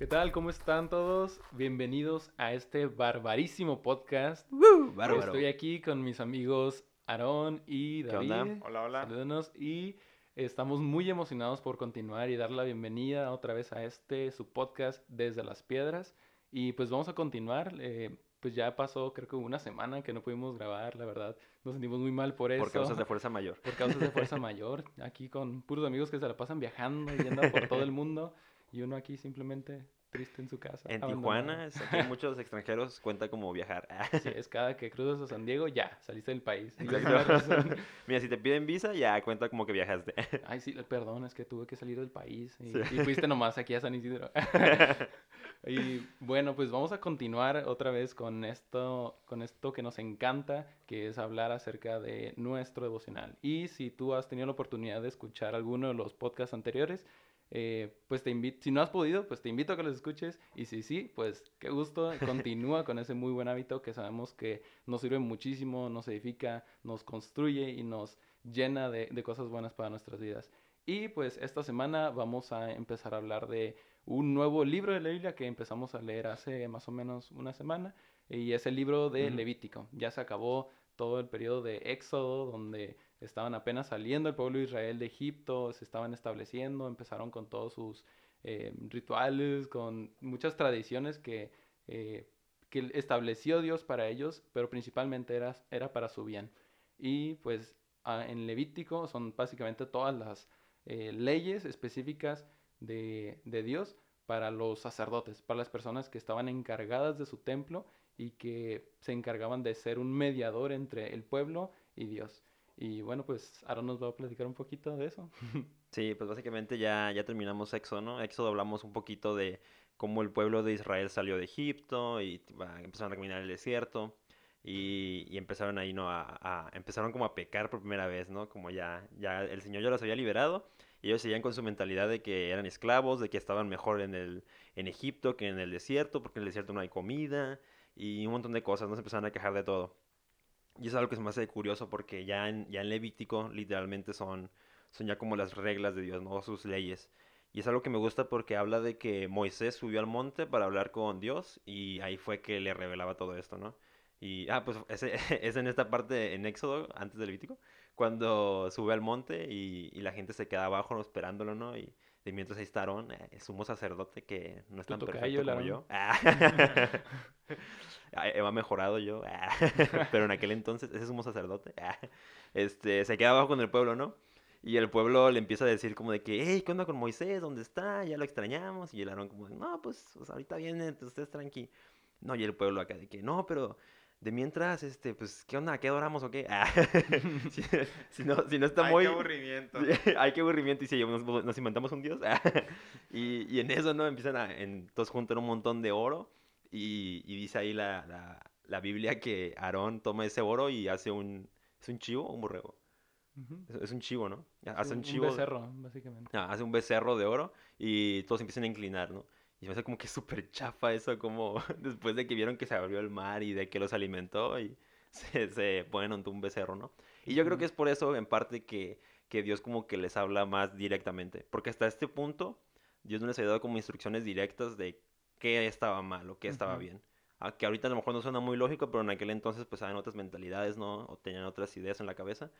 ¿Qué tal? ¿Cómo están todos? Bienvenidos a este barbarísimo podcast. ¡Woo! Bárbaro. Estoy aquí con mis amigos Aarón y ¿Qué David. onda? Hola, hola. Salúdenos y estamos muy emocionados por continuar y dar la bienvenida otra vez a este su podcast desde las piedras. Y pues vamos a continuar. eh, pues ya pasó creo que una semana que no pudimos grabar, la verdad. Nos sentimos muy mal por eso. Por causas de fuerza mayor. por causas de fuerza mayor. Aquí con puros amigos que se la pasan viajando y yendo por todo el mundo. Y uno aquí simplemente triste en su casa. En. Tijuana, es- aquí muchos extranjeros, cuenta como viajar. Sí, es cada que cruzas a San Diego, ya, saliste del país. Mira, si te piden visa, ya cuenta como que viajaste. Ay, sí, perdón, es que tuve que salir del país y, Sí. y fuiste nomás aquí a San Isidro. y bueno, pues vamos a continuar otra vez con esto, con esto que nos encanta, que es hablar acerca de nuestro devocional. Y si tú has tenido la oportunidad de escuchar alguno de los podcasts anteriores, eh, pues te invito, si no has podido, pues te invito a que los escuches. Y si sí, pues qué gusto, continúa con ese muy buen hábito que sabemos que nos sirve muchísimo, nos edifica, nos construye y nos llena de, de cosas buenas para nuestras vidas. Y pues esta semana vamos a empezar a hablar de un nuevo libro de la Biblia que empezamos a leer hace más o menos una semana. Y es el libro de. Levítico. Ya se acabó todo el periodo de Éxodo, donde estaban apenas saliendo el pueblo de Israel de Egipto, se estaban estableciendo, empezaron con todos sus eh, rituales, con muchas tradiciones que, eh, que estableció Dios para ellos, pero principalmente era, era para su bien. Y pues en Levítico son básicamente todas las eh, leyes específicas de, de Dios para los sacerdotes, para las personas que estaban encargadas de su templo y que se encargaban de ser un mediador entre el pueblo y Dios. Y bueno, pues Aaron nos va a platicar un poquito de eso. Sí, pues básicamente ya, ya terminamos Éxodo, ¿no? Éxodo hablamos un poquito de cómo el pueblo de Israel salió de Egipto y empezaron a caminar el desierto y, y empezaron ahí, ¿no? A, a- empezaron como a pecar por primera vez, ¿no? Como ya, ya el Señor ya los había liberado y ellos seguían con su mentalidad de que eran esclavos, de que estaban mejor en el, en Egipto que en el desierto, porque en el desierto no hay comida y un montón de cosas, ¿no? Se empezaron a quejar de todo. Y es algo que se me hace curioso porque ya en, ya en Levítico literalmente son, son ya como las reglas de Dios, ¿no? Sus leyes. Y es algo que me gusta porque habla de que Moisés subió al monte para hablar con Dios y ahí fue que le revelaba todo esto, ¿no? Y, ah, pues ese, es en esta parte en Éxodo, antes de Levítico, cuando sube al monte y, y la gente se queda abajo esperándolo, ¿no? Y de mientras ahí está Aarón, eh, sumo sacerdote que no es tan perfecto el como yo. Ah. Ah, He mejorado yo, ah, pero en aquel entonces ese sumo sacerdote, ah, este, se queda abajo con el pueblo, ¿no? Y el pueblo le empieza a decir como de que, hey, ¿qué onda con Moisés? ¿Dónde está? Ya lo extrañamos. Y el Aarón como, de, no, pues, sea, ahorita viene, entonces ustedes tranqui. No, y el pueblo acá de que, no, pero de mientras, este, pues, ¿qué onda? ¿Qué adoramos o qué? Ah, si, si no, si no está Ay, muy... qué aburrimiento. Ay, qué aburrimiento. Y si nos, nos inventamos un dios. y, y en eso, ¿no? Empiezan a, en, todos juntan un montón de oro. Y, y dice ahí la, la, la Biblia que Aarón toma ese oro y hace un... ¿Es un chivo o un borrego? Ujú. Es, es un chivo, ¿no? Hace un un chivo. becerro, básicamente. Ah, hace un becerro de oro y todos empiezan a inclinar, ¿no? Y se me hace como que súper chafa eso, como después de que vieron que se abrió el mar y de que los alimentó y se, se ponen ante un becerro, ¿no? Y yo creo que es por eso, en parte, que, que Dios como que les habla más directamente. Porque hasta este punto, Dios no les había dado como instrucciones directas de qué estaba mal o qué estaba Ujú. bien. Ah, que ahorita a lo mejor no suena muy lógico, pero en aquel entonces pues habían otras mentalidades, ¿no? O tenían otras ideas en la cabeza.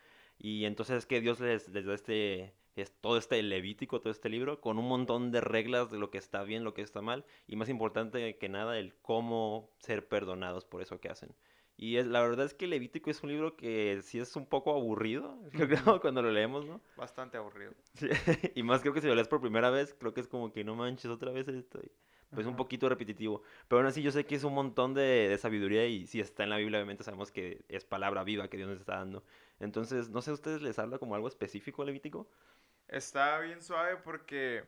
Y entonces es que Dios les, les da este, es, todo este levítico, todo este libro, con un montón de reglas de lo que está bien, lo que está mal, y más importante que nada, el cómo ser perdonados por eso que hacen. Y es, la verdad es que Levítico es un libro que sí es un poco aburrido, yo creo, cuando lo leemos, ¿no? Bastante aburrido. Sí, Y más creo que si lo lees por primera vez, creo que es como que no manches otra vez esto. y, Pues un Ajá. poquito repetitivo. Pero aún así yo sé que es un montón de, de sabiduría y si está en la Biblia, obviamente sabemos que es palabra viva que Dios nos está dando. Entonces, no sé, ¿a ustedes les habla como algo específico Levítico? Está bien suave porque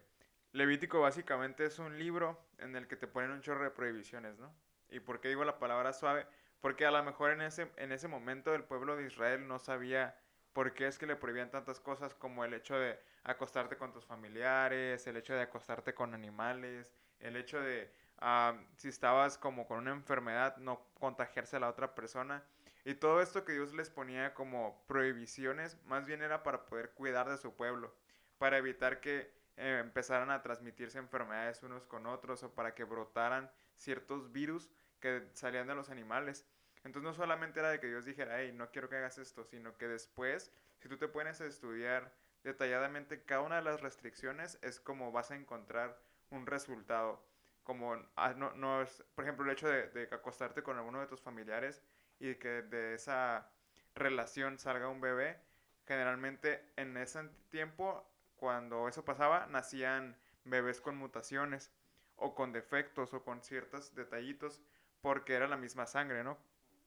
Levítico básicamente es un libro en el que te ponen un chorro de prohibiciones, ¿no? ¿Y por qué digo la palabra suave? Porque a lo mejor en ese, en ese momento el pueblo de Israel no sabía por qué es que le prohibían tantas cosas como el hecho de acostarte con tus familiares, el hecho de acostarte con animales, el hecho de ah, si estabas como con una enfermedad no contagiarse a la otra persona. Y todo esto que Dios les ponía como prohibiciones, más bien era para poder cuidar de su pueblo, para evitar que eh, empezaran a transmitirse enfermedades unos con otros o para que brotaran ciertos virus que salían de los animales. Entonces no solamente era de que Dios dijera, hey, no quiero que hagas esto, sino que después, si tú te pones a estudiar detalladamente cada una de las restricciones, es como vas a encontrar un resultado. Como, ah, no, no es, por ejemplo, el hecho de, de acostarte con alguno de tus familiares y que de esa relación salga un bebé, generalmente en ese tiempo cuando eso pasaba, nacían bebés con mutaciones o con defectos o con ciertos detallitos porque era la misma sangre, ¿no?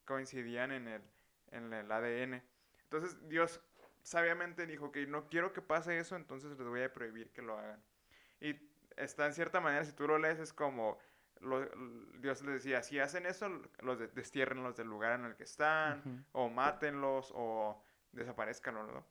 Coincidían en el, en el ADN. Entonces Dios sabiamente dijo que no quiero que pase eso, entonces les voy a prohibir que lo hagan. Y está en cierta manera, si tú lo lees, es como Dios les decía, si hacen eso, los de, destierrenlos del lugar en el que están, o mátenlos, o desaparezcanlos, ¿no?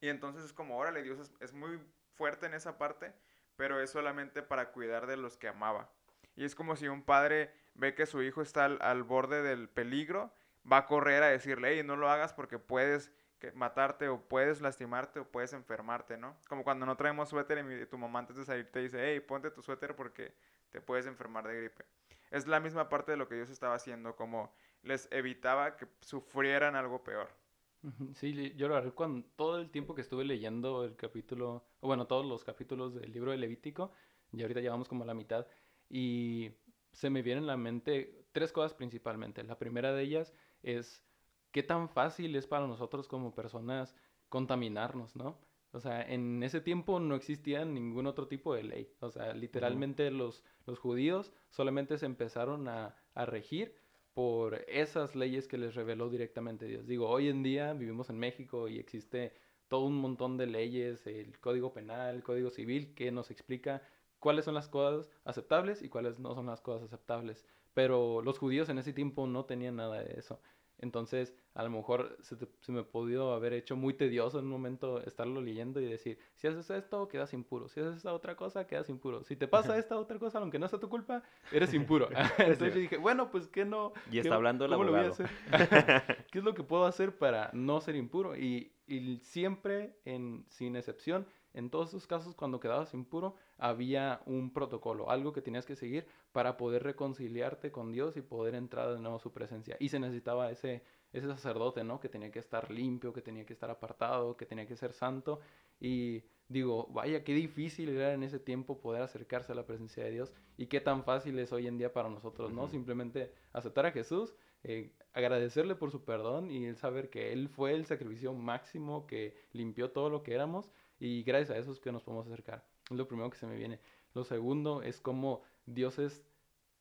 Y entonces es como, órale, Dios es, muy fuerte en esa parte, pero es solamente para cuidar de los que amaba. Y es como si un padre ve que su hijo está al, borde del peligro, va a correr a decirle, hey, no lo hagas porque puedes matarte o puedes lastimarte o puedes enfermarte, ¿no? Como cuando no traemos suéter y tu mamá antes de salir te dice, hey, ponte tu suéter porque te puedes enfermar de gripe. Es la misma parte de lo que Dios estaba haciendo, como les evitaba que sufrieran algo peor. Sí, yo lo cuando todo el tiempo que estuve leyendo el capítulo, bueno, todos los capítulos del libro de Levítico, y ahorita llevamos como a la mitad, y se me vienen en la mente tres cosas principalmente. La primera de ellas es qué tan fácil es para nosotros como personas contaminarnos, ¿no? O sea, en ese tiempo no existía ningún otro tipo de ley. O sea, literalmente los, los judíos solamente se empezaron a, a regir por esas leyes que les reveló directamente Dios. Digo, hoy en día vivimos en México y existe todo un montón de leyes, el Código Penal, el Código Civil, que nos explica cuáles son las cosas aceptables y cuáles no son las cosas aceptables. Pero los judíos en ese tiempo no tenían nada de eso. Entonces, a lo mejor se, me ha podido haber hecho muy tedioso en un momento estarlo leyendo y decir, si haces esto, quedas impuro. Si haces esta otra cosa, quedas impuro. Si te pasa esta otra cosa, aunque no sea tu culpa, eres impuro. Entonces yo dije, bueno, pues ¿qué no? Y está hablando el abogado. ¿Qué es lo que puedo hacer para no ser impuro? Y, y siempre, en, sin excepción, en todos esos casos, cuando quedabas impuro, había un protocolo, algo que tenías que seguir para poder reconciliarte con Dios y poder entrar de nuevo a su presencia. Y se necesitaba ese, ese sacerdote, ¿no? Que tenía que estar limpio, que tenía que estar apartado, que tenía que ser santo. Y digo, vaya, qué difícil era en ese tiempo poder acercarse a la presencia de Dios y qué tan fácil es hoy en día para nosotros, ¿no? Simplemente aceptar a Jesús, eh, agradecerle por su perdón y el saber que Él fue el sacrificio máximo que limpió todo lo que éramos y gracias a eso es que nos podemos acercar. Es lo primero que se me viene. Lo segundo es como Dios es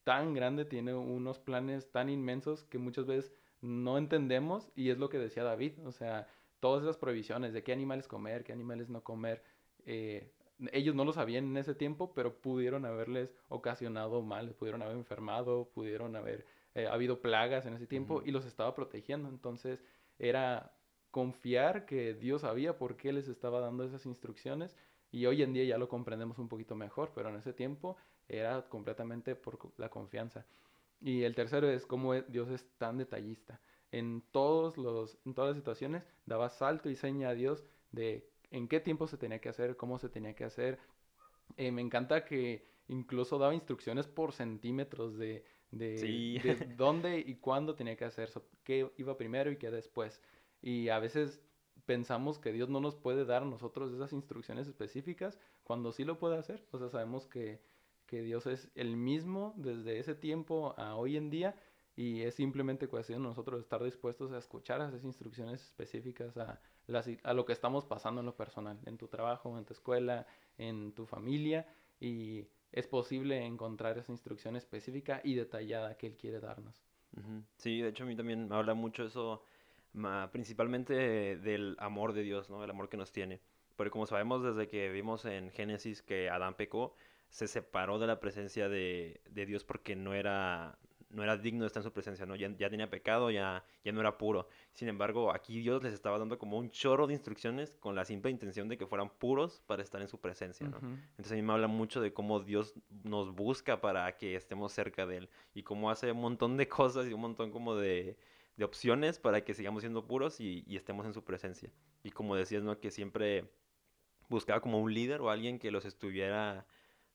tan grande, tiene unos planes tan inmensos que muchas veces no entendemos y es lo que decía David. O sea, todas esas prohibiciones de qué animales comer, qué animales no comer, eh, ellos no lo sabían en ese tiempo, pero pudieron haberles ocasionado mal, pudieron haber enfermado, pudieron haber eh, habido plagas en ese tiempo y los estaba protegiendo. Entonces era confiar que Dios sabía por qué les estaba dando esas instrucciones y hoy en día ya lo comprendemos un poquito mejor, pero en ese tiempo era completamente por la confianza. Y el tercero es cómo e, Dios es tan detallista. En, todos los, en todas las situaciones daba salto y seña a Dios de en qué tiempo se tenía que hacer, cómo se tenía que hacer. Eh, me encanta que incluso daba instrucciones por centímetros de, de, dónde y cuándo tenía que hacer, qué iba primero y qué después. Y a veces pensamos que Dios no nos puede dar a nosotros esas instrucciones específicas cuando sí lo puede hacer. O sea, sabemos que, que Dios es el mismo desde ese tiempo a hoy en día y es simplemente cuestión de nosotros estar dispuestos a escuchar esas instrucciones específicas a, a lo que estamos pasando en lo personal, en tu trabajo, en tu escuela, en tu familia y es posible encontrar esa instrucción específica y detallada que Él quiere darnos. Sí, de hecho a mí también me habla mucho eso principalmente del amor de Dios, ¿no? El amor que nos tiene. Porque como sabemos desde que vimos en Génesis que Adán pecó, se separó de la presencia de, Dios porque no era, no era digno de estar en su presencia, ¿no? Ya, tenía pecado, ya, ya no era puro. Sin embargo, aquí Dios les estaba dando como un chorro de instrucciones con la simple intención de que fueran puros para estar en su presencia, ¿no? Entonces a mí me habla mucho de cómo Dios nos busca para que estemos cerca de Él y cómo hace un montón de cosas y un montón como de de opciones para que sigamos siendo puros y, estemos en su presencia. Y como decías, ¿no? Que siempre buscaba como un líder o alguien que los estuviera,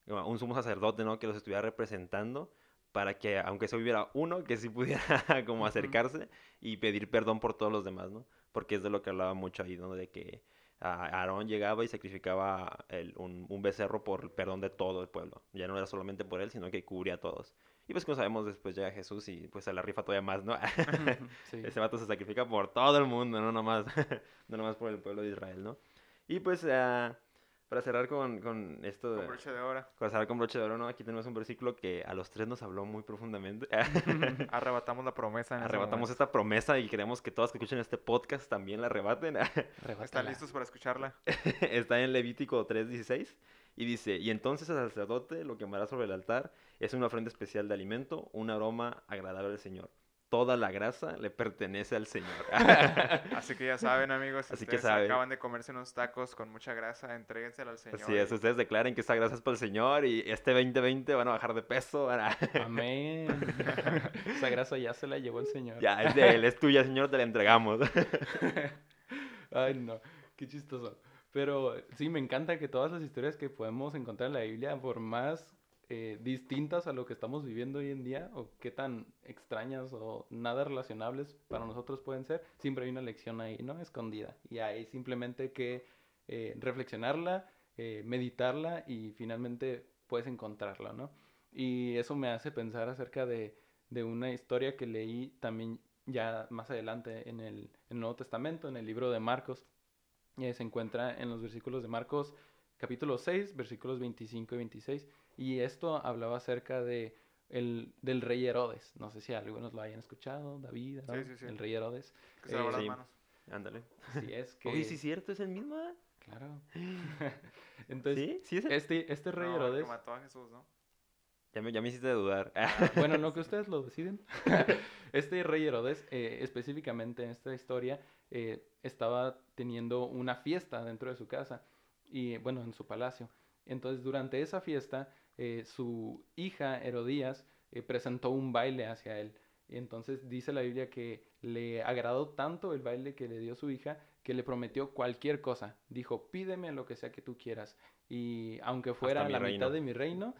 un sumo sacerdote, ¿no? Que los estuviera representando para que, aunque se hubiera uno, que sí pudiera como acercarse y pedir perdón por todos los demás, ¿no? Porque es de lo que hablaba mucho ahí, ¿no? De que Aarón llegaba y sacrificaba el- un, un becerro por el perdón de todo el pueblo. Ya no era solamente por él, sino que cubría a todos. Y pues como sabemos, después llega Jesús y pues se la rifa todavía más, ¿no? Sí. Ese vato se sacrifica por todo el mundo, no nomás, no nomás por el pueblo de Israel, ¿no? Y pues ah, para cerrar con, con esto, Con broche de oro. para cerrar con broche de oro, ¿no? Aquí tenemos un versículo que a los tres nos habló muy profundamente. Arrebatamos la promesa. En Arrebatamos esta promesa y queremos que todos que escuchen este podcast también la arrebaten. ¿Están listos para escucharla? Está en Levítico 3:16 y dice, y entonces el sacerdote lo quemará sobre el altar, es una ofrenda especial de alimento, un aroma agradable al Señor. Toda la grasa le pertenece al Señor. Así que ya saben, amigos. Si Así que ustedes saben. acaban de comerse unos tacos con mucha grasa, entréguensela al Señor. Así es, ustedes declaren que esta grasa es para el Señor y este 2020 van a bajar de peso. Amén. Esa grasa ya se la llevó el Señor. ya, es de él, es tuya, Señor, te la entregamos. Ay, no, qué chistoso. Pero sí, me encanta que todas las historias que podemos encontrar en la Biblia, por más eh, distintas a lo que estamos viviendo hoy en día, o qué tan extrañas o nada relacionables para nosotros pueden ser, siempre hay una lección ahí, ¿no? Escondida. Y hay simplemente que eh, reflexionarla, eh, meditarla y finalmente puedes encontrarla, ¿no? Y eso me hace pensar acerca de, de una historia que leí también ya más adelante en el, en el Nuevo Testamento, en el libro de Marcos. Eh, se encuentra en los versículos de Marcos capítulo 6, versículos 25 y 26. Y esto hablaba acerca de el, del rey Herodes. No sé si algunos lo hayan escuchado, David, Sí, sí, sí. el rey Herodes. Que se lavó Eh, las sí. manos. Ándale. Así es que... Oye, sí es cierto, es el mismo. Claro. Entonces, ¿Sí? ¿Sí es el- este, este rey No, el que Herodes... mató a Jesús, ¿no? Ya me, ya me hiciste dudar. Bueno, no que ustedes lo deciden. Este rey Herodes, eh, específicamente en esta historia, eh, estaba teniendo una fiesta dentro de su casa y, bueno, en su palacio. Entonces, durante esa fiesta, eh, su hija Herodías eh, presentó un baile hacia él. Y entonces dice la Biblia que le agradó tanto el baile que le dio su hija que le prometió cualquier cosa. Dijo, pídeme lo que sea que tú quieras. Y aunque fuera la reino. mitad de mi reino,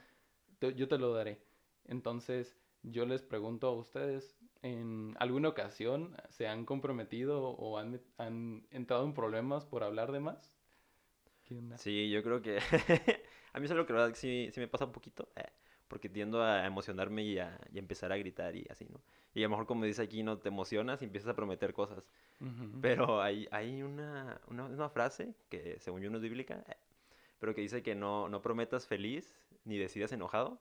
te- yo te lo daré. Entonces, yo les pregunto a ustedes, ¿en alguna ocasión se han comprometido o han, han entrado en problemas por hablar de más? Sí, yo creo que a mí es algo que la verdad que sí, sí me pasa un poquito, eh, porque tiendo a emocionarme y a, y a empezar a gritar y así, ¿no? Y a lo mejor como dice aquí, no te emocionas y empiezas a prometer cosas. Ujú. Pero hay, hay una, una, una frase que según yo no es bíblica, eh, pero que dice que no, no prometas feliz ni decidas enojado.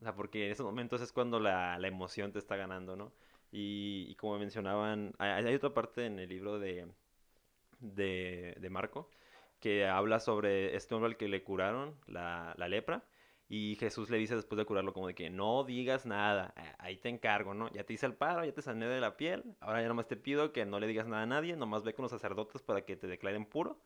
O sea, porque en esos momentos es cuando la, la emoción te está ganando, ¿no? Y, y como mencionaban, hay, hay otra parte en el libro de, de, de Marco que habla sobre este hombre al que le curaron la, la lepra. Y Jesús le dice después de curarlo como de que no digas nada, ahí te encargo, ¿no? Ya te hice el paro, ya te sané de la piel, ahora ya nomás te pido que no le digas nada a nadie, nomás ve con los sacerdotes para que te declaren puro.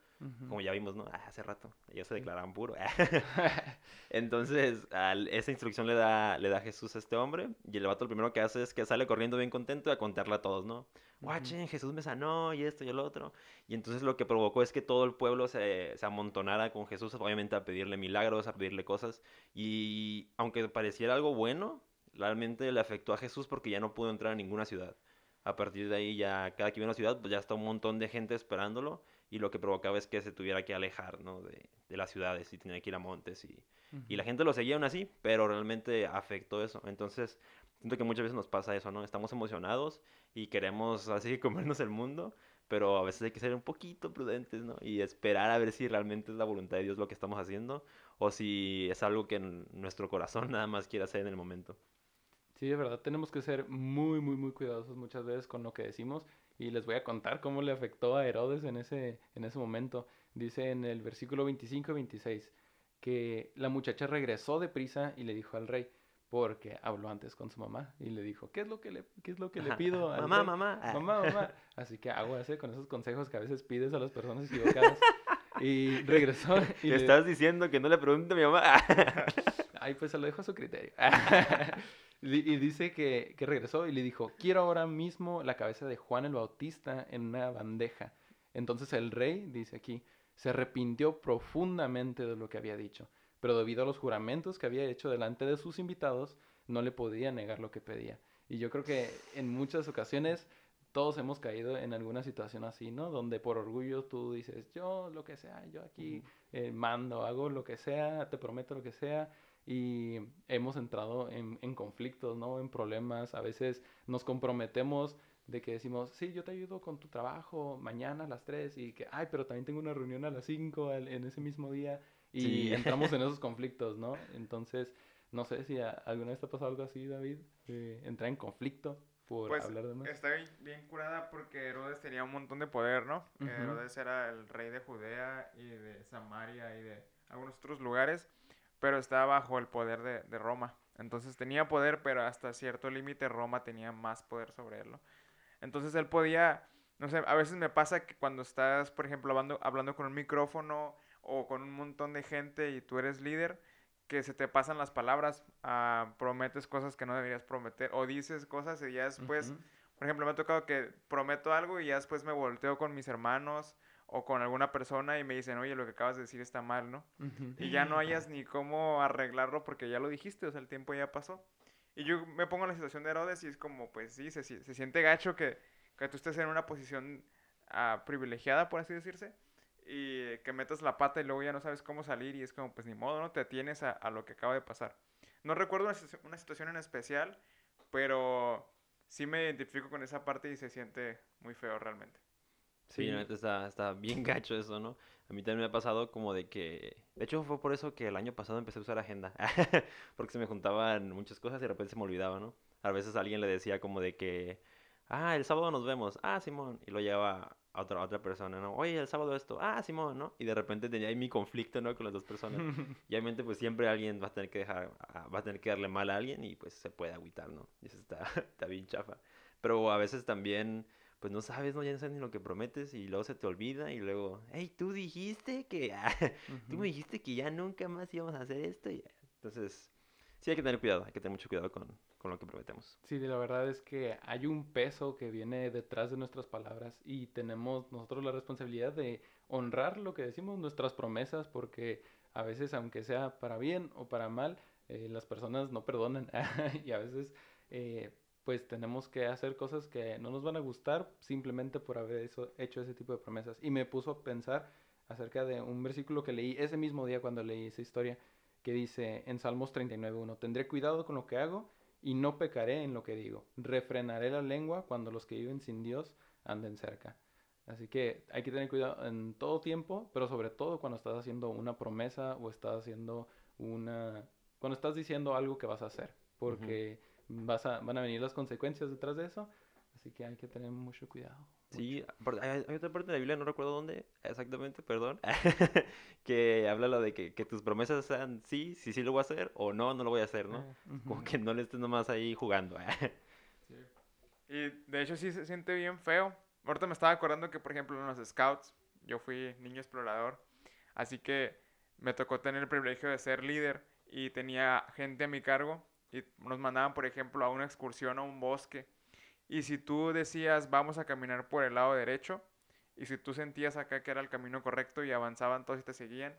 Como ya vimos, ¿no? Ah, hace rato, ellos se declaraban puro. Entonces, al- esa instrucción le da, le da Jesús a este hombre. Y el vato lo primero que hace es que sale corriendo bien contento a contarle a todos, ¿no? Guachen, Jesús me sanó y esto y el otro. Y entonces lo que provocó es que todo el pueblo se, se amontonara con Jesús, obviamente a pedirle milagros, a pedirle cosas. Y aunque pareciera algo bueno, realmente le afectó a Jesús porque ya no pudo entrar a ninguna ciudad. A partir de ahí ya cada que iba a una ciudad, pues ya está un montón de gente esperándolo y lo que provocaba es que se tuviera que alejar, ¿no? De, de las ciudades y tenía que ir a montes y, y la gente lo seguía aún así, pero realmente afectó eso. Entonces, siento que muchas veces nos pasa eso, ¿no? Estamos emocionados y queremos así comernos el mundo, pero a veces hay que ser un poquito prudentes, ¿no? Y esperar a ver si realmente es la voluntad de Dios lo que estamos haciendo o si es algo que nuestro corazón nada más quiere hacer en el momento. Sí, de verdad, tenemos que ser muy, muy, muy cuidadosos muchas veces con lo que decimos. Y les voy a contar cómo le afectó a Herodes en ese, en ese momento. Dice en el versículo 25 y 26 que la muchacha regresó deprisa y le dijo al rey, porque habló antes con su mamá y le dijo, ¿qué es lo que le, qué es lo que le pido al Mamá, rey? mamá. Mamá, mamá. Así que aguas con esos consejos que a veces pides a las personas equivocadas. Y regresó y Le le- estás diciendo que no le pregunte a mi mamá. Ay, pues se lo dejo a su criterio. Y dice que, que regresó y le dijo, quiero ahora mismo la cabeza de Juan el Bautista en una bandeja. Entonces el rey, dice aquí, se arrepintió profundamente de lo que había dicho, pero debido a los juramentos que había hecho delante de sus invitados, no le podía negar lo que pedía. Y yo creo que en muchas ocasiones todos hemos caído en alguna situación así, ¿no? Donde por orgullo tú dices, yo lo que sea, yo aquí eh, mando, hago lo que sea, te prometo lo que sea. Y hemos entrado en, en conflictos, ¿no? En problemas. A veces nos comprometemos de que decimos, sí, yo te ayudo con tu trabajo mañana a las 3 y que, ay, pero también tengo una reunión a las 5 en ese mismo día y entramos en esos conflictos, ¿no? Entonces, no sé si alguna vez te ha pasado algo así, David, de entrar en conflicto por pues, hablar de más. Está bien, curada porque Herodes tenía un montón de poder, ¿no? Herodes era el rey de Judea y de Samaria y de algunos otros lugares, pero estaba bajo el poder de, de Roma. Entonces tenía poder, pero hasta cierto límite Roma tenía más poder sobre él, ¿no? Entonces él podía, no sé, a veces me pasa que cuando estás, por ejemplo, hablando, hablando con un micrófono o con un montón de gente y tú eres líder, que se te pasan las palabras, ah, prometes cosas que no deberías prometer o dices cosas y ya después, por ejemplo, me ha tocado que prometo algo y ya después me volteo con mis hermanos o con alguna persona y me dicen, oye, lo que acabas de decir está mal, ¿no? Y ya no hayas ni cómo arreglarlo porque ya lo dijiste, o sea, el tiempo ya pasó. Y yo me pongo en la situación de Herodes y es como, pues sí, se, se siente gacho que, que, tú estés en una posición uh, privilegiada, por así decirse, y que metas la pata y luego ya no sabes cómo salir y es como, pues ni modo, ¿no? Te atienes a, a lo que acaba de pasar. No recuerdo una, una, situación en especial, pero sí me identifico con esa parte y se siente muy feo realmente. Sí, sí. está, está bien gacho eso, ¿no? A mí también me ha pasado como de que... De hecho, fue por eso que el año pasado empecé a usar agenda. Porque se me juntaban muchas cosas y de repente se me olvidaba, ¿no? A veces alguien le decía como de que... Ah, el sábado nos vemos. Ah, Simón. Y lo llevaba a otra, otra persona, ¿no? Oye, el sábado esto. Ah, Simón, ¿no? Y de repente tenía ahí mi conflicto, ¿no? Con las dos personas. y obviamente pues siempre alguien va a tener que dejar... Va a tener que darle mal a alguien y pues se puede agüitar, ¿no? Y eso está, está bien chafa. Pero a veces también pues no sabes, no, ya no sabes ni lo que prometes y luego se te olvida y luego, hey, tú dijiste que, tú me dijiste que ya nunca más íbamos a hacer esto. Y, entonces, sí hay que tener cuidado, hay que tener mucho cuidado con, con lo que prometemos. Sí, la verdad es que hay un peso que viene detrás de nuestras palabras y tenemos nosotros la responsabilidad de honrar lo que decimos, nuestras promesas, porque a veces, aunque sea para bien o para mal, eh, las personas no perdonan y a veces... Eh, pues tenemos que hacer cosas que no nos van a gustar simplemente por haber hecho ese tipo de promesas. Y me puso a pensar acerca de un versículo que leí ese mismo día cuando leí esa historia, que dice en Salmos 39.1, tendré cuidado con lo que hago y no pecaré en lo que digo. Refrenaré la lengua cuando los que viven sin Dios anden cerca. Así que hay que tener cuidado en todo tiempo, pero sobre todo cuando estás haciendo una promesa o estás haciendo una... cuando estás diciendo algo que vas a hacer. Porque vas a, van a venir las consecuencias detrás de eso. Así que hay que tener mucho cuidado. Sí, hay, otra parte de la Biblia, no recuerdo dónde exactamente, perdón, que habla lo de que, que, tus promesas sean sí, sí, sí lo voy a hacer, o no, no lo voy a hacer, ¿no? Ah, Como que no le estés nomás ahí jugando. sí. Y de hecho sí se siente bien feo. Ahorita me estaba acordando que, por ejemplo, en los scouts, yo fui niño explorador, así que me tocó tener el privilegio de ser líder y tenía gente a mi cargo y nos mandaban, por ejemplo, a una excursión a un bosque. Y si tú decías, vamos a caminar por el lado derecho, y si tú sentías acá que era el camino correcto y avanzaban todos y te seguían,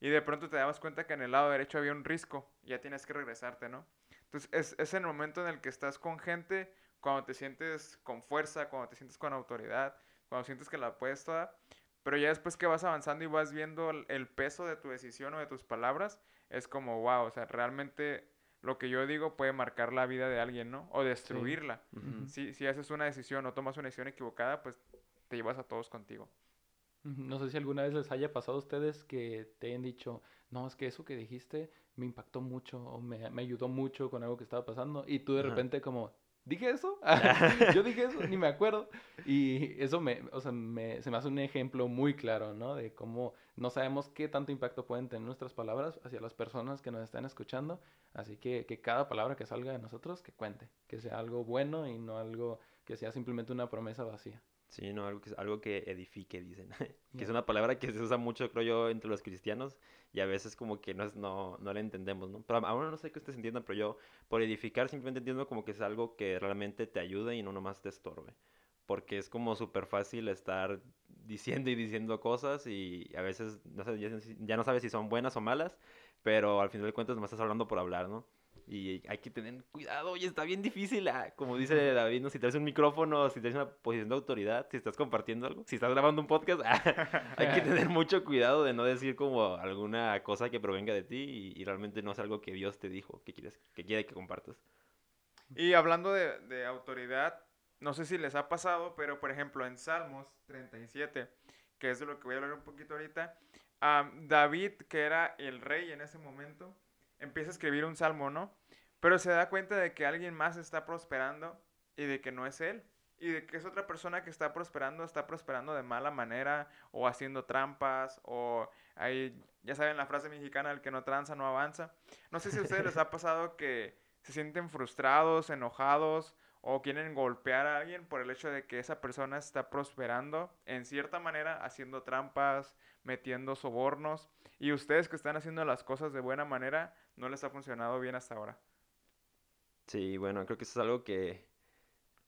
y de pronto te dabas cuenta que en el lado derecho había un risco, ya tienes que regresarte, ¿no? Entonces es, es el momento en el que estás con gente, cuando te sientes con fuerza, cuando te sientes con autoridad, cuando sientes que la puedes toda, pero ya después que vas avanzando y vas viendo el peso de tu decisión o de tus palabras, es como, wow, o sea, realmente lo que yo digo puede marcar la vida de alguien, ¿no? O destruirla. si, si haces una decisión o tomas una decisión equivocada, pues te llevas a todos contigo. No sé si alguna vez les haya pasado a ustedes que te hayan dicho, no, es que eso que dijiste me impactó mucho o me, me ayudó mucho con algo que estaba pasando y tú de repente como, ¿Dije eso? Yo dije eso, ni me acuerdo. Y eso me, o sea, me, se me hace un ejemplo muy claro, ¿no? De cómo no sabemos qué tanto impacto pueden tener nuestras palabras hacia las personas que nos están escuchando. Así que que cada palabra que salga de nosotros, que cuente. Que sea algo bueno y no algo que sea simplemente una promesa vacía. Sí, no, algo que, algo que edifique, dicen. que es una palabra que se usa mucho, creo yo, entre los cristianos y a veces como que no, es, no, no la entendemos, ¿no? Pero aún no sé qué ustedes entiendan, pero yo por edificar simplemente entiendo como que es algo que realmente te ayude y no nomás te estorbe. Porque es como súper fácil estar diciendo y diciendo cosas y a veces no sé, ya, ya no sabes si son buenas o malas, pero al final de cuentas nomás estás hablando por hablar, ¿no? Y hay que tener cuidado, oye, está bien difícil, ah, como dice David, ¿no? si traes un micrófono, si traes una posición de autoridad, si estás compartiendo algo, si estás grabando un podcast, ah, hay que tener mucho cuidado de no decir como alguna cosa que provenga de ti y, realmente no es algo que Dios te dijo, que, quieres, que quiere que compartas. Y hablando de, de autoridad, no sé si les ha pasado, pero por ejemplo en Salmos 37, que es de lo que voy a hablar un poquito ahorita, David, que era el rey en ese momento, empieza a escribir un salmo, ¿no? Pero se da cuenta de que alguien más está prosperando y de que no es él. Y de que es otra persona que está prosperando, está prosperando de mala manera o haciendo trampas o ahí, ya saben la frase mexicana, el que no tranza no avanza. No sé si a ustedes les ha pasado que se sienten frustrados, enojados o quieren golpear a alguien por el hecho de que esa persona está prosperando en cierta manera, haciendo trampas, metiendo sobornos, y ustedes que están haciendo las cosas de buena manera, no les ha funcionado bien hasta ahora. Sí, bueno, creo que eso es algo que,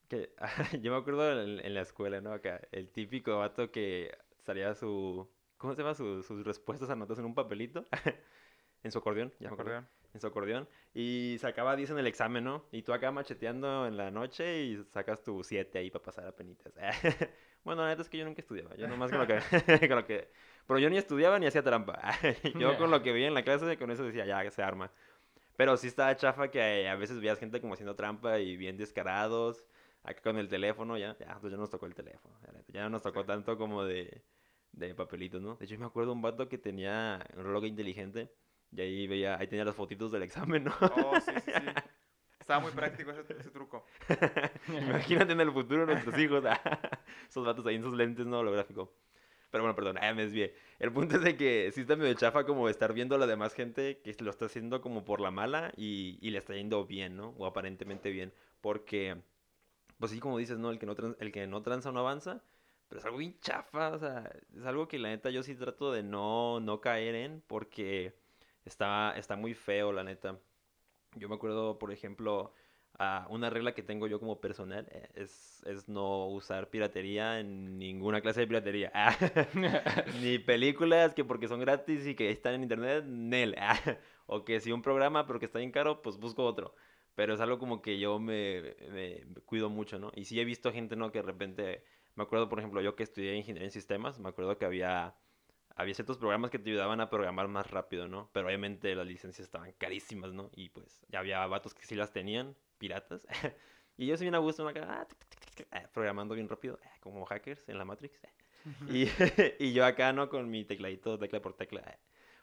que yo me acuerdo en, la escuela, ¿no? Acá, el típico vato que salía su, ¿cómo se llama? sus respuestas anotadas en un papelito, en su acordeón, ya me acuerdo en su acordeón y sacaba 10 en el examen, ¿no? Y tú acá macheteando en la noche y sacas tu 7 ahí para pasar a penitas. bueno, la neta es que yo nunca estudiaba, yo nomás con lo que, con lo que... Pero yo ni estudiaba ni hacía trampa. yo con lo que veía en la clase, con eso decía, ya, se arma. Pero sí estaba chafa que a veces veías gente como haciendo trampa y bien descarados. Acá con el teléfono, ya, ya, pues ya nos tocó el teléfono. Ya no nos tocó tanto como de, de papelitos, ¿no? De hecho, me acuerdo un vato que tenía un reloj inteligente y ahí veía, ahí tenía las fotitos del examen, ¿no? Oh, sí, sí, sí. Estaba muy práctico ese, truco. Imagínate en el futuro nuestros hijos, esos vatos ahí en sus lentes, ¿no? Holográfico. Pero bueno, perdón, me desvié. El punto es de que sí está medio chafa como estar viendo a la demás gente que lo está haciendo como por la mala y, y le está yendo bien, ¿no? O aparentemente bien. Porque, pues sí, como dices, ¿no? El que no, el que no tranza no avanza. Pero es algo bien chafa, o sea, es algo que la neta yo sí trato de no, no caer en porque Está, está muy feo, la neta. Yo me acuerdo, por ejemplo, a una regla que tengo yo como personal eh, es, es no usar piratería en ninguna clase de piratería. Ni películas que porque son gratis y que están en internet, Nel. o que si un programa pero que está bien caro, pues busco otro. Pero es algo como que yo me, me, cuido mucho, ¿no? Y sí he visto gente, ¿no? Que de repente, me acuerdo, por ejemplo, yo que estudié ingeniería en sistemas, me acuerdo que había había ciertos programas que te ayudaban a programar más rápido, ¿no? Pero obviamente las licencias estaban carísimas, ¿no? Y pues ya había vatos que sí las tenían, piratas. y yo soy bien a gusto, acá, ah, programando bien rápido, eh, como hackers en la Matrix. y, y, yo acá, ¿no? Con mi tecladito, tecla por tecla,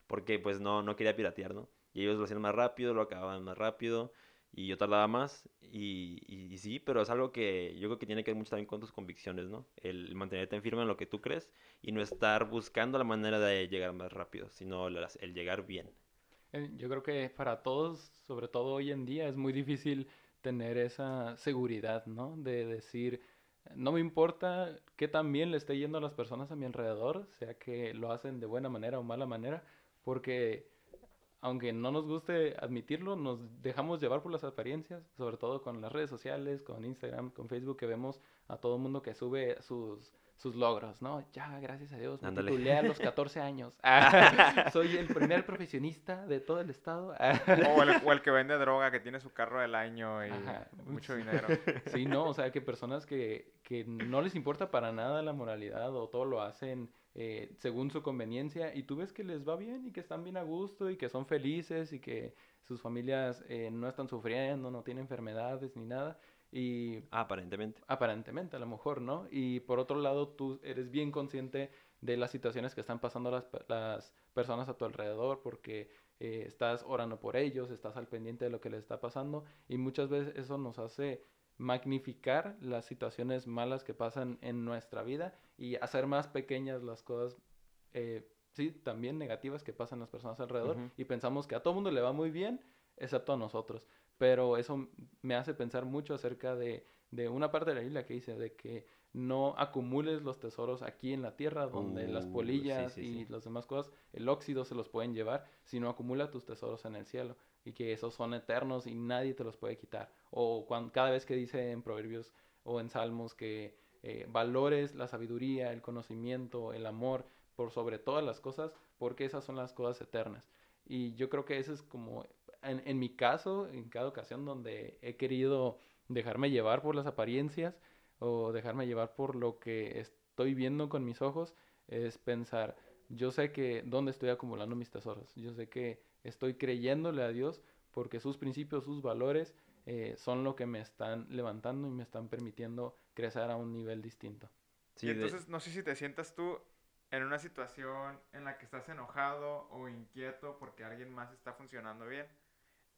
porque pues no, no quería piratear, ¿no? Y ellos lo hacían más rápido, lo acababan más rápido y yo tardaba más y, y, sí, pero es algo que yo creo que tiene que ver mucho también con tus convicciones, ¿no? El mantenerte en firme en lo que tú crees y no estar buscando la manera de llegar más rápido, sino el llegar bien. Eh, yo creo que para todos, sobre todo hoy en día, es muy difícil tener esa seguridad, ¿no? De decir, no me importa qué tan bien le esté yendo a las personas a mi alrededor, sea que lo hacen de buena manera o mala manera, porque aunque no nos guste admitirlo, nos dejamos llevar por las apariencias, sobre todo con las redes sociales, con Instagram, con Facebook, que vemos a todo mundo que sube sus, sus logros, ¿no? Ya, gracias a Dios, me titulé a los 14 años. soy el primer profesionista de todo el estado. o, el, que vende droga, que tiene su carro del año y mucho dinero. Sí, no, o sea, que personas que, que no les importa para nada la moralidad o todo lo hacen eh, según su conveniencia y tú ves que les va bien y que están bien a gusto y que son felices y que sus familias eh, no están sufriendo, no tienen enfermedades ni nada. Y aparentemente. Aparentemente, a lo mejor, ¿no? Y por otro lado, tú eres bien consciente de las situaciones que están pasando las, las personas a tu alrededor porque eh, estás orando por ellos, estás al pendiente de lo que les está pasando y muchas veces eso nos hace magnificar las situaciones malas que pasan en nuestra vida y hacer más pequeñas las cosas, eh, sí, también negativas que pasan las personas alrededor. Y pensamos que a todo mundo le va muy bien, excepto a nosotros. Pero eso me hace pensar mucho acerca de, de una parte de la Biblia que dice de que no acumules los tesoros aquí en la tierra, donde las uh, polillas y las demás cosas, el óxido se los pueden llevar, sino acumula tus tesoros en el cielo y que esos son eternos y nadie te los puede quitar. O cuando, cada vez que dice en Proverbios o en Salmos que eh, valores la sabiduría, el conocimiento, el amor por sobre todas las cosas, porque esas son las cosas eternas. Y yo creo que ese es como, en, en mi caso, en cada ocasión donde he querido dejarme llevar por las apariencias o dejarme llevar por lo que estoy viendo con mis ojos, es pensar, yo sé que dónde estoy acumulando mis tesoros, yo sé que estoy creyéndole a Dios porque sus principios, sus valores eh, son lo que me están levantando y me están permitiendo crecer a un nivel distinto. y entonces no sé si te sientas tú en una situación en la que estás enojado o inquieto porque alguien más está funcionando bien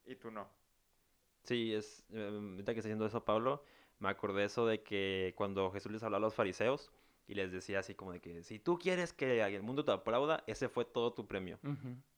y tú no. Sí, es, eh, ahorita que está diciendo eso Pablo, me acordé eso de que cuando Jesús les habló a los fariseos y les decía así como de que si tú quieres que el mundo te aplauda, ese fue todo tu premio.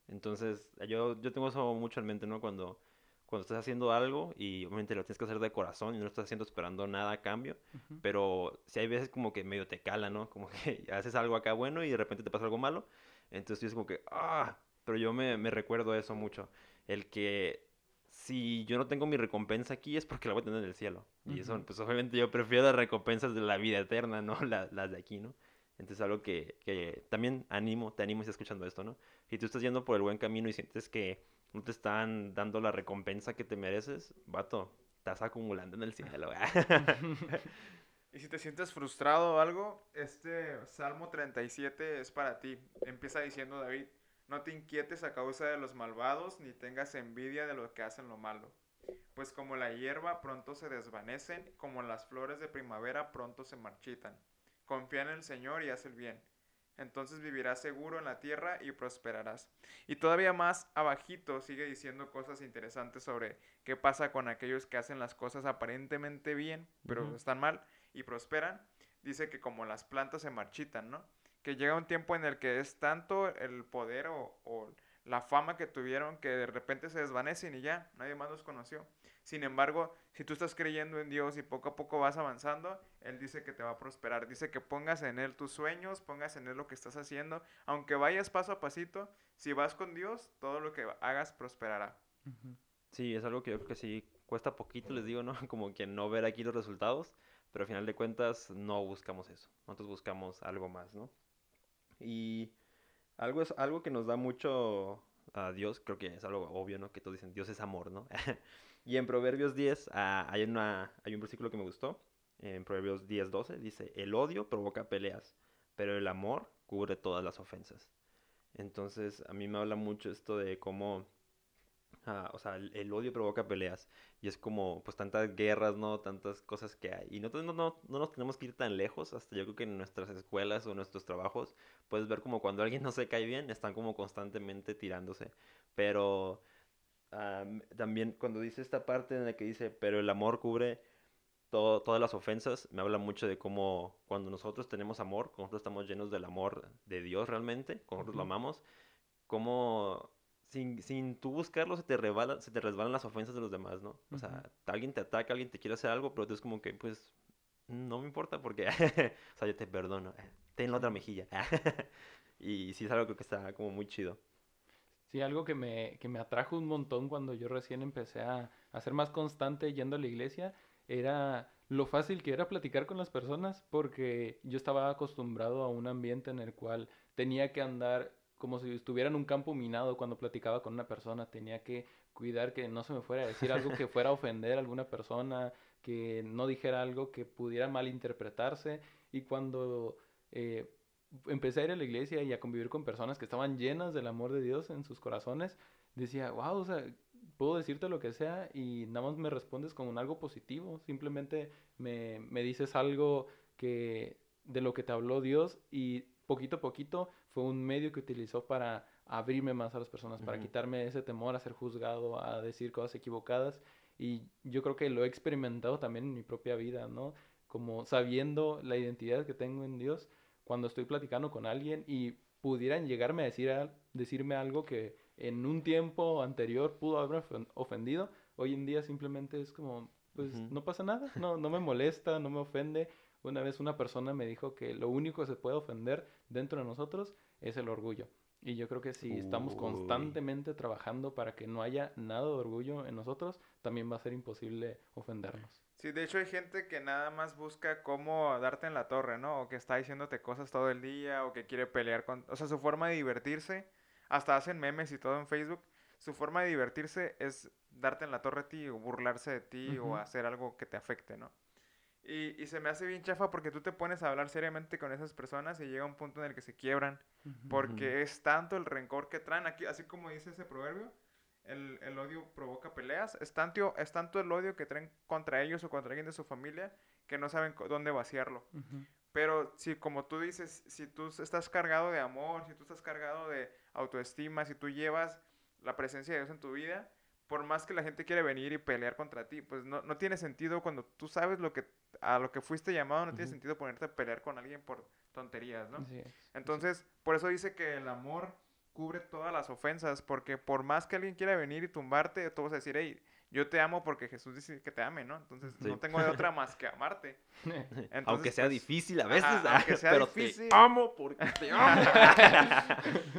Entonces, yo, yo tengo eso mucho en mente, ¿no? Cuando, cuando estás haciendo algo y obviamente lo tienes que hacer de corazón y no lo estás haciendo esperando nada a cambio, pero si hay veces como que medio te cala, ¿no? Como que haces algo acá bueno y de repente te pasa algo malo, entonces es como que, ah, pero yo me, me recuerdo eso mucho, el que si yo no tengo mi recompensa aquí es porque la voy a tener en el cielo. Y eso, pues obviamente yo prefiero las recompensas de la vida eterna, ¿no? las de aquí, ¿no? Entonces algo que, que también animo, te animo si estás escuchando esto, ¿no? Si tú estás yendo por el buen camino y sientes que no te están dando la recompensa que te mereces, vato, estás acumulando en el cielo. y si te sientes frustrado o algo, este Salmo 37 es para ti. Empieza diciendo David, no te inquietes a causa de los malvados, ni tengas envidia de los que hacen lo malo. Pues como la hierba pronto se desvanecen, como las flores de primavera pronto se marchitan. Confía en el Señor y haz el bien entonces vivirás seguro en la tierra y prosperarás. Y todavía más abajito sigue diciendo cosas interesantes sobre qué pasa con aquellos que hacen las cosas aparentemente bien, pero están mal y prosperan. Dice que como las plantas se marchitan, ¿no? Que llega un tiempo en el que es tanto el poder o, o la fama que tuvieron que de repente se desvanecen y ya, nadie más los conoció. Sin embargo, si tú estás creyendo en Dios y poco a poco vas avanzando, Él dice que te va a prosperar. Dice que pongas en Él tus sueños, pongas en Él lo que estás haciendo. Aunque vayas paso a pasito, si vas con Dios, todo lo que hagas prosperará. Sí, es algo que yo creo que sí cuesta poquito, les digo, ¿no? Como que no ver aquí los resultados, pero al final de cuentas no buscamos eso. Nosotros buscamos algo más, ¿no? Y algo es algo que nos da mucho a Dios, creo que es algo obvio, ¿no? Que todos dicen, Dios es amor, ¿no? Y en Proverbios 10 ah, hay, una, hay un versículo que me gustó. En Proverbios 10, 12 dice, el odio provoca peleas, pero el amor cubre todas las ofensas. Entonces a mí me habla mucho esto de cómo, o sea, el, odio provoca peleas. Y es como, pues tantas guerras, ¿no? Tantas cosas que hay. Y no, no, no, nos tenemos que ir tan lejos. Hasta yo creo que en nuestras escuelas o nuestros trabajos puedes ver como cuando alguien no se cae bien, están como constantemente tirándose. Pero también cuando dice esta parte en la que dice, pero el amor cubre todo, todas las ofensas, me habla mucho de cómo cuando nosotros tenemos amor, cuando nosotros estamos llenos del amor de Dios realmente, cuando nosotros lo amamos, como sin, sin tú buscarlo se te, rebala, se te resbalan las ofensas de los demás, ¿no? O sea, alguien te ataca, alguien te quiere hacer algo, pero tú es como que, pues, no me importa porque, o sea, yo te perdono, ten la otra mejilla. y sí es algo que está como muy chido. Sí, algo que me, que me atrajo un montón cuando yo recién empecé a, a ser más constante yendo a la iglesia era lo fácil que era platicar con las personas porque yo estaba acostumbrado a un ambiente en el cual tenía que andar como si estuviera en un campo minado cuando platicaba con una persona, tenía que cuidar que no se me fuera a decir algo que fuera a ofender a alguna persona, que no dijera algo que pudiera malinterpretarse. Y cuando eh, empecé a ir a la iglesia y a convivir con personas que estaban llenas del amor de Dios en sus corazones, decía, wow, o sea, puedo decirte lo que sea y nada más me respondes con algo positivo, simplemente me, me dices algo que de lo que te habló Dios y poquito a poquito fue un medio que utilizó para abrirme más a las personas, para quitarme ese temor a ser juzgado, a decir cosas equivocadas y yo creo que lo he experimentado también en mi propia vida, ¿no? Como sabiendo la identidad que tengo en Dios, cuando estoy platicando con alguien y pudieran llegarme a decir decirme algo que en un tiempo anterior pudo haber ofendido, hoy en día simplemente es como, pues no pasa nada, no, no me molesta, no me ofende. Una vez una persona me dijo que lo único que se puede ofender dentro de nosotros es el orgullo. Y yo creo que si estamos constantemente trabajando para que no haya nada de orgullo en nosotros, también va a ser imposible ofendernos. Sí, de hecho hay gente que nada más busca cómo darte en la torre, ¿no? O que está diciéndote cosas todo el día, o que quiere pelear con... O sea, su forma de divertirse, hasta hacen memes y todo en Facebook, su forma de divertirse es darte en la torre a ti, o burlarse de ti, o hacer algo que te afecte, ¿no? Y, y se me hace bien chafa porque tú te pones a hablar seriamente con esas personas y llega un punto en el que se quiebran, porque es tanto el rencor que traen, aquí, así como dice ese proverbio, el, el odio provoca peleas. Es tanto, es tanto el odio que traen contra ellos o contra alguien de su familia que no saben dónde vaciarlo. Ujú. Pero si, como tú dices, si tú estás cargado de amor, si tú estás cargado de autoestima, si tú llevas la presencia de Dios en tu vida, por más que la gente quiere venir y pelear contra ti, pues no, no tiene sentido cuando tú sabes lo que a lo que fuiste llamado, no tiene Ujú. sentido ponerte a pelear con alguien por tonterías, ¿no? Es. Entonces, por eso dice que el amor cubre todas las ofensas, porque por más que alguien quiera venir y tumbarte, tú vas a decir, hey, yo te amo porque Jesús dice que te ame, ¿no? Entonces, Sí. no tengo de otra más que amarte. Entonces, aunque sea pues, difícil a veces, ajá, aunque sea pero difícil. te amo porque te amo.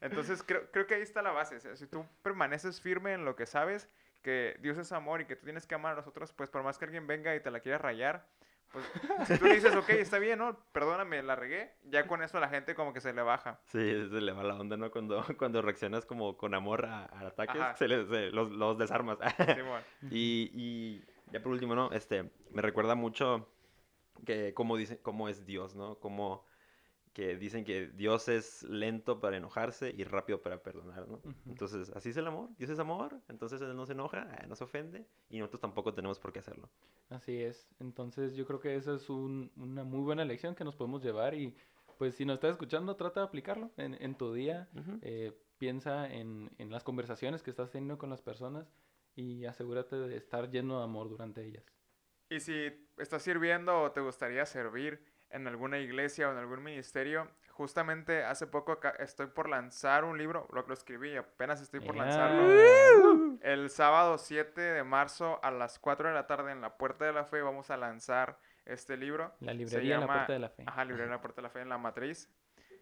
Entonces, creo, creo que ahí está la base. o sea, si tú permaneces firme en lo que sabes, que Dios es amor y que tú tienes que amar a los otros, pues por más que alguien venga y te la quiera rayar, pues si tú dices, ok, está bien, ¿no? Perdóname, la regué, ya con eso a la gente como que se le baja. Sí, se le va la onda, ¿no? Cuando, cuando reaccionas como con amor a, a ataques, se les, se- los, los desarmas. Y, y ya por último, ¿no? Este, me recuerda mucho que cómo dice, cómo es Dios, ¿no? Como que dicen que Dios es lento para enojarse y rápido para perdonar, ¿no? Ujú. Entonces, así es el amor, Dios es amor, entonces Él no se enoja, eh, no se ofende y nosotros tampoco tenemos por qué hacerlo. Así es. Entonces yo creo que esa es un- una muy buena lección que nos podemos llevar y pues si nos estás escuchando, trata de aplicarlo en, en tu día. Ujú. Eh, piensa en, en las conversaciones que estás teniendo con las personas y asegúrate de estar lleno de amor durante ellas. Y si estás sirviendo o te gustaría servir en alguna iglesia o en algún ministerio, justamente hace poco acá estoy por lanzar un libro, lo que lo escribí, apenas estoy por lanzarlo. El sábado 7 de marzo a las 4 de la tarde en la Puerta de la Fe vamos a lanzar este libro. La librería en la puerta de la fe. Ajá, librería en la Puerta de la Fe en la Matriz.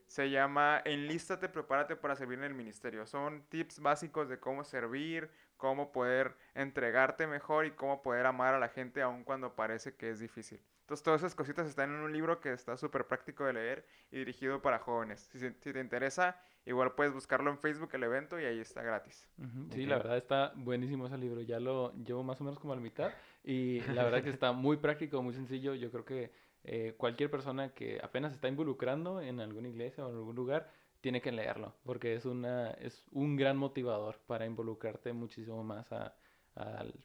Se llama Enlístate, prepárate para servir en el ministerio. Son tips básicos de cómo servir, cómo poder entregarte mejor y cómo poder amar a la gente aun cuando parece que es difícil. Entonces todas esas cositas están en un libro que está súper práctico de leer y dirigido para jóvenes. Si, si te interesa, igual puedes buscarlo en Facebook el evento y ahí está gratis. Sí, la verdad está buenísimo ese libro. Ya lo llevo más o menos como a la mitad y la verdad que está muy práctico, muy sencillo. Yo creo que eh, cualquier persona que apenas está involucrando en alguna iglesia o en algún lugar tiene que leerlo porque es una es un gran motivador para involucrarte muchísimo más a,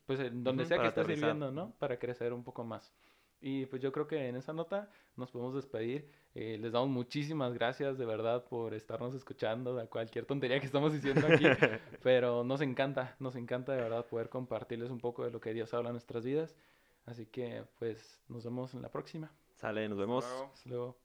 pues en donde sea que estés sirviendo, ¿no? Para crecer un poco más. Y pues yo creo que en esa nota nos podemos despedir. Eh, les damos muchísimas gracias de verdad por estarnos escuchando a cualquier tontería que estamos diciendo aquí. Pero nos encanta, nos encanta de verdad poder compartirles un poco de lo que Dios habla en nuestras vidas. Así que pues nos vemos en la próxima. Sale, nos vemos. Hasta luego. Hasta luego.